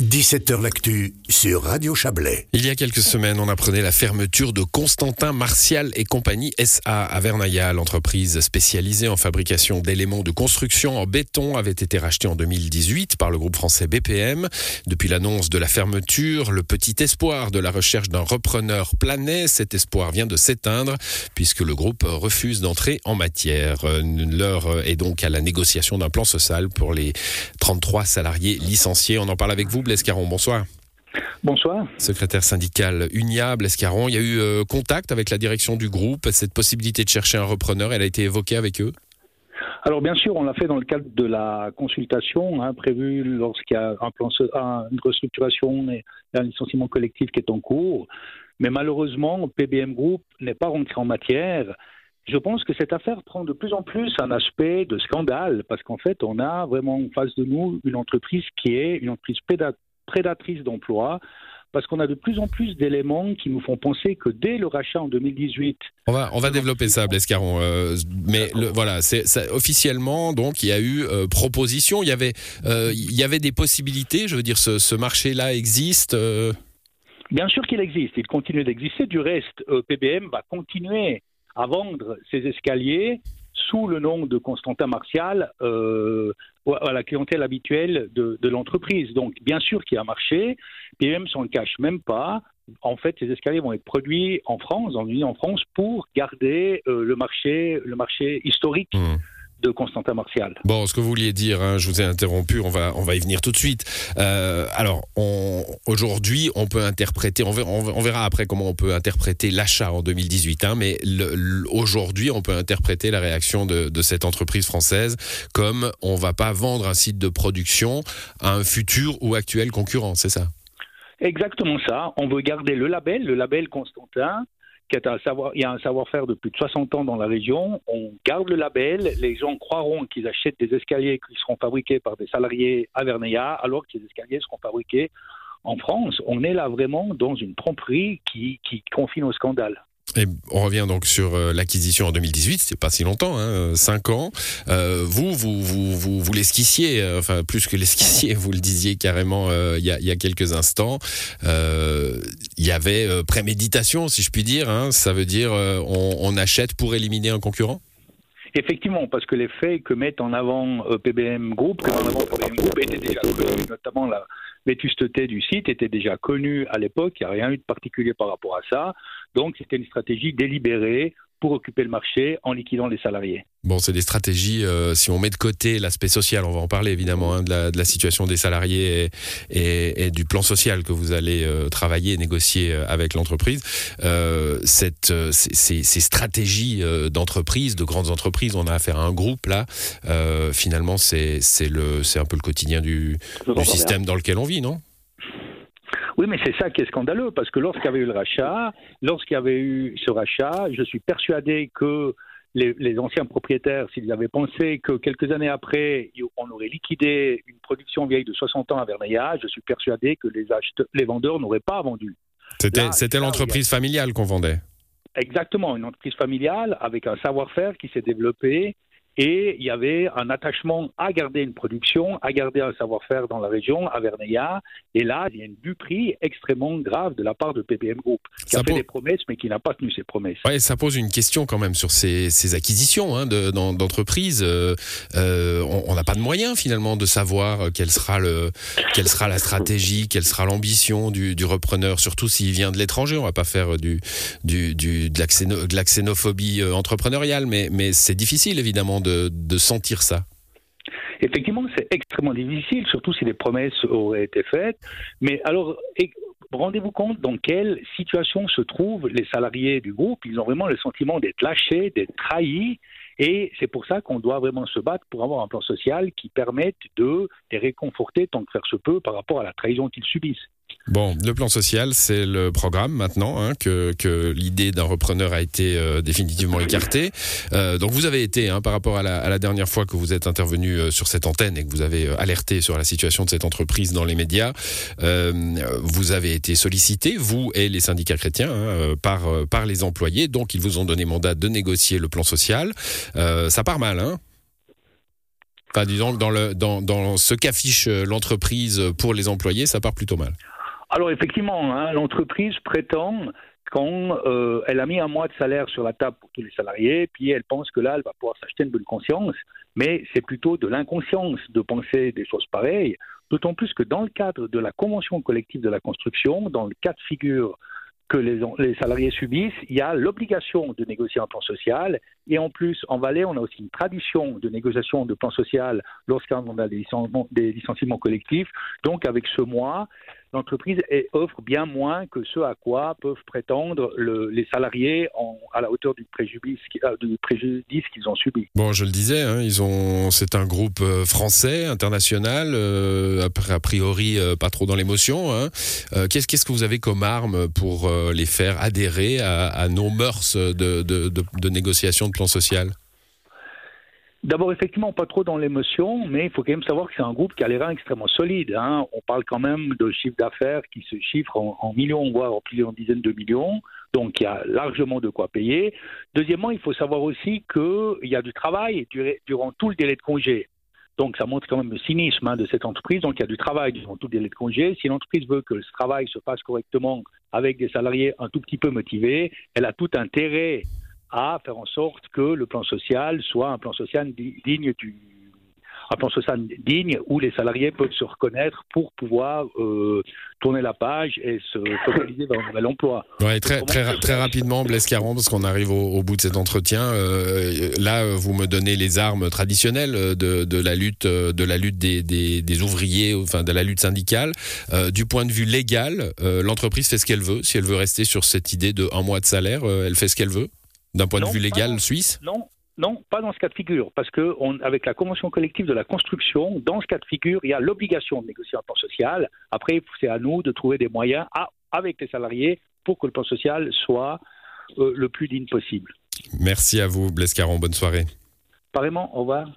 17h L'actu sur Radio Chablais. Il y a quelques semaines, on apprenait la fermeture de Constantin Martial et compagnie SA à Vernaya. L'entreprise spécialisée en fabrication d'éléments de construction en béton avait été rachetée en 2018 par le groupe français BPM. Depuis l'annonce de la fermeture, le petit espoir de la recherche d'un repreneur planait. Cet espoir vient de s'éteindre puisque le groupe refuse d'entrer en matière. L'heure est donc à la négociation d'un plan social pour les 33 salariés licenciés. On en parle avec vous, Escaron, bonsoir. Bonsoir. Secrétaire syndical Uniable Escaron, il y a eu euh, contact avec la direction du groupe. Cette possibilité de chercher un repreneur, elle a été évoquée avec eux? Alors bien sûr, on l'a fait dans le cadre de la consultation hein, prévue lorsqu'il y a un plan, une restructuration et un licenciement collectif qui est en cours. Mais malheureusement, PBM Group n'est pas rentré en matière. Je pense que cette affaire prend de plus en plus un aspect de scandale parce qu'en fait, on a vraiment en face de nous une entreprise qui est une entreprise prédatrice d'emploi parce qu'on a de plus en plus d'éléments qui nous font penser que dès le rachat en 2018. On va, on va développer ça, Blescaron. Euh, mais le, voilà, c'est officiellement, donc, il y a eu euh, proposition. Il y avait, euh, il y avait des possibilités. Je veux dire, ce, ce marché-là existe. Bien sûr qu'il existe. Il continue d'exister. Du reste, PBM va continuer à vendre ses escaliers sous le nom de Constantin Martial euh, à la clientèle habituelle de, l'entreprise. Donc, bien sûr qu'il y a marché, ne le cache même pas, en fait, ces escaliers vont être produits en France, en France, pour garder euh, le marché, le marché historique. Mmh de Constantin Martial. Bon, ce que vous vouliez dire, hein, je vous ai interrompu, on va, on va y venir tout de suite. Euh, alors, aujourd'hui, on peut interpréter, on verra, on verra, après comment on peut interpréter l'achat en 2018, hein, mais aujourd'hui, on peut interpréter la réaction de, de, cette entreprise française comme on va pas vendre un site de production à un futur ou actuel concurrent, c'est ça? Exactement ça. On veut garder le label, le label Constantin, il y a un savoir-faire de plus de 60 ans dans la région. On garde le label. Les gens croiront qu'ils achètent des escaliers qui seront fabriqués par des salariés à Verneilla, alors que ces escaliers seront fabriqués en France. On est là vraiment dans une tromperie qui confine au scandale. On revient donc sur euh, l'acquisition en 2018, c'est pas si longtemps, hein, 5 ans. Euh, vous, vous, vous, vous, vous l'esquissiez, euh, enfin plus que l'esquissiez, vous le disiez carrément il y, a, quelques instants. Il y avait préméditation, si je puis dire. Hein, ça veut dire on, achète pour éliminer un concurrent? Effectivement, parce que les faits que mettent en avant PBM Group, en avant PBM Group étaient déjà connus, notamment la vétusteté du site était déjà connue à l'époque, il n'y a rien eu de particulier par rapport à ça. Donc c'était une stratégie délibérée pour occuper le marché en liquidant les salariés. Bon, c'est des stratégies, euh, si on met de côté l'aspect social, on va en parler évidemment, hein, de, la, de, la, situation des salariés et, et, du plan social que vous allez euh, travailler et négocier euh, avec l'entreprise. cette, ces, ces, stratégies d'entreprise, de grandes entreprises, on a affaire à un groupe là, finalement c'est un peu le quotidien du, du système dans lequel on vit, non? Oui, mais c'est ça qui est scandaleux, parce que lorsqu'il y avait eu le rachat, lorsqu'il y avait eu ce rachat, je suis persuadé que les, anciens propriétaires, s'ils avaient pensé que quelques années après, on aurait liquidé une production vieille de 60 ans à Verneilla, je suis persuadé que les, les vendeurs n'auraient pas vendu. C'était l'entreprise familiale qu'on vendait. Exactement, une entreprise familiale avec un savoir-faire qui s'est développé et il y avait un attachement à garder une production, à garder un savoir-faire dans la région, à Verneilla. Et là, il y a une buterie extrêmement grave de la part de PBM Group, qui a fait des promesses, mais qui n'a pas tenu ses promesses. Ouais, ça pose une question quand même sur ces, ces acquisitions hein, d'entreprises. Euh, euh, on n'a pas de moyens finalement de savoir euh, quelle sera, le, quelle sera la stratégie, quelle sera l'ambition du, du, repreneur, surtout s'il vient de l'étranger. On va pas faire du, du, du de, la xénophobie entrepreneuriale, mais, mais c'est difficile évidemment de de, sentir ça Effectivement, c'est extrêmement difficile, surtout si les promesses auraient été faites. Mais alors, rendez-vous compte dans quelle situation se trouvent les salariés du groupe. Ils ont vraiment le sentiment d'être lâchés, d'être trahis. Et c'est pour ça qu'on doit vraiment se battre pour avoir un plan social qui permette de les réconforter tant que faire se peut par rapport à la trahison qu'ils subissent. Bon, le plan social, c'est le programme maintenant hein, que, que l'idée d'un repreneur a été euh, définitivement écartée. Euh, donc vous avez été, hein, par rapport à la, à la, dernière fois que vous êtes intervenu euh, sur cette antenne et que vous avez alerté sur la situation de cette entreprise dans les médias, vous avez été sollicité, vous et les syndicats chrétiens, hein, par, par les employés. Donc ils vous ont donné mandat de négocier le plan social. ça part mal, hein Pas disons dans, le, dans, dans ce qu'affiche l'entreprise pour les employés, ça part plutôt mal. Alors effectivement, hein, l'entreprise prétend quand euh, elle a mis un mois de salaire sur la table pour tous les salariés, puis elle pense que là, elle va pouvoir s'acheter une bonne conscience, mais c'est plutôt de l'inconscience de penser des choses pareilles, d'autant plus que dans le cadre de la convention collective de la construction, dans le cas de figure que les, salariés subissent, il y a l'obligation de négocier un plan social. Et en plus, en Valais, on a aussi une tradition de négociation de plan social lorsqu'on a des licenciements collectifs. Donc, avec ce mois, l'entreprise offre bien moins que ce à quoi peuvent prétendre le, les salariés à la hauteur du préjudice, euh, du préjudice qu'ils ont subi. Bon, je le disais, hein, c'est un groupe euh, français, international, euh, a priori pas trop dans l'émotion. Hein. Qu'est-ce, que vous avez comme arme pour les faire adhérer à, nos mœurs de négociation de plan social? D'abord, effectivement, pas trop dans l'émotion, mais il faut quand même savoir que c'est un groupe qui a les reins extrêmement solides. Hein. On parle quand même de chiffre d'affaires qui se chiffrent en, en, millions, voire en plusieurs dizaines de millions. Donc, il y a largement de quoi payer. Deuxièmement, il faut savoir aussi qu'il y a du travail durant tout le délai de congé. Donc, ça montre quand même le cynisme hein, de cette entreprise. Donc, il y a du travail durant tout le délai de congé. Si l'entreprise veut que ce travail se fasse correctement avec des salariés un tout petit peu motivés, elle a tout intérêt à faire en sorte que le plan social soit un plan social digne du un plan social digne où les salariés peuvent se reconnaître pour pouvoir euh, tourner la page et se focaliser vers un nouvel emploi. Ouais, très, très, très rapidement, Blaise Caron, parce qu'on arrive au, au, bout de cet entretien. Euh, là, vous me donnez les armes traditionnelles de, de la lutte, de la lutte des, des, des, ouvriers, enfin de la lutte syndicale. Euh, du point de vue légal, euh, l'entreprise fait ce qu'elle veut. Si elle veut rester sur cette idée de un mois de salaire, euh, elle fait ce qu'elle veut d'un point non, de vue légal suisse Non, non, pas dans ce cas de figure, parce que on, avec la convention collective de la construction, dans ce cas de figure, il y a l'obligation de négocier un plan social. Après, c'est à nous de trouver des moyens à, avec les salariés pour que le plan social soit euh, le plus digne possible. Merci à vous, Blaise Caron. Bonne soirée. Pareillement, au revoir.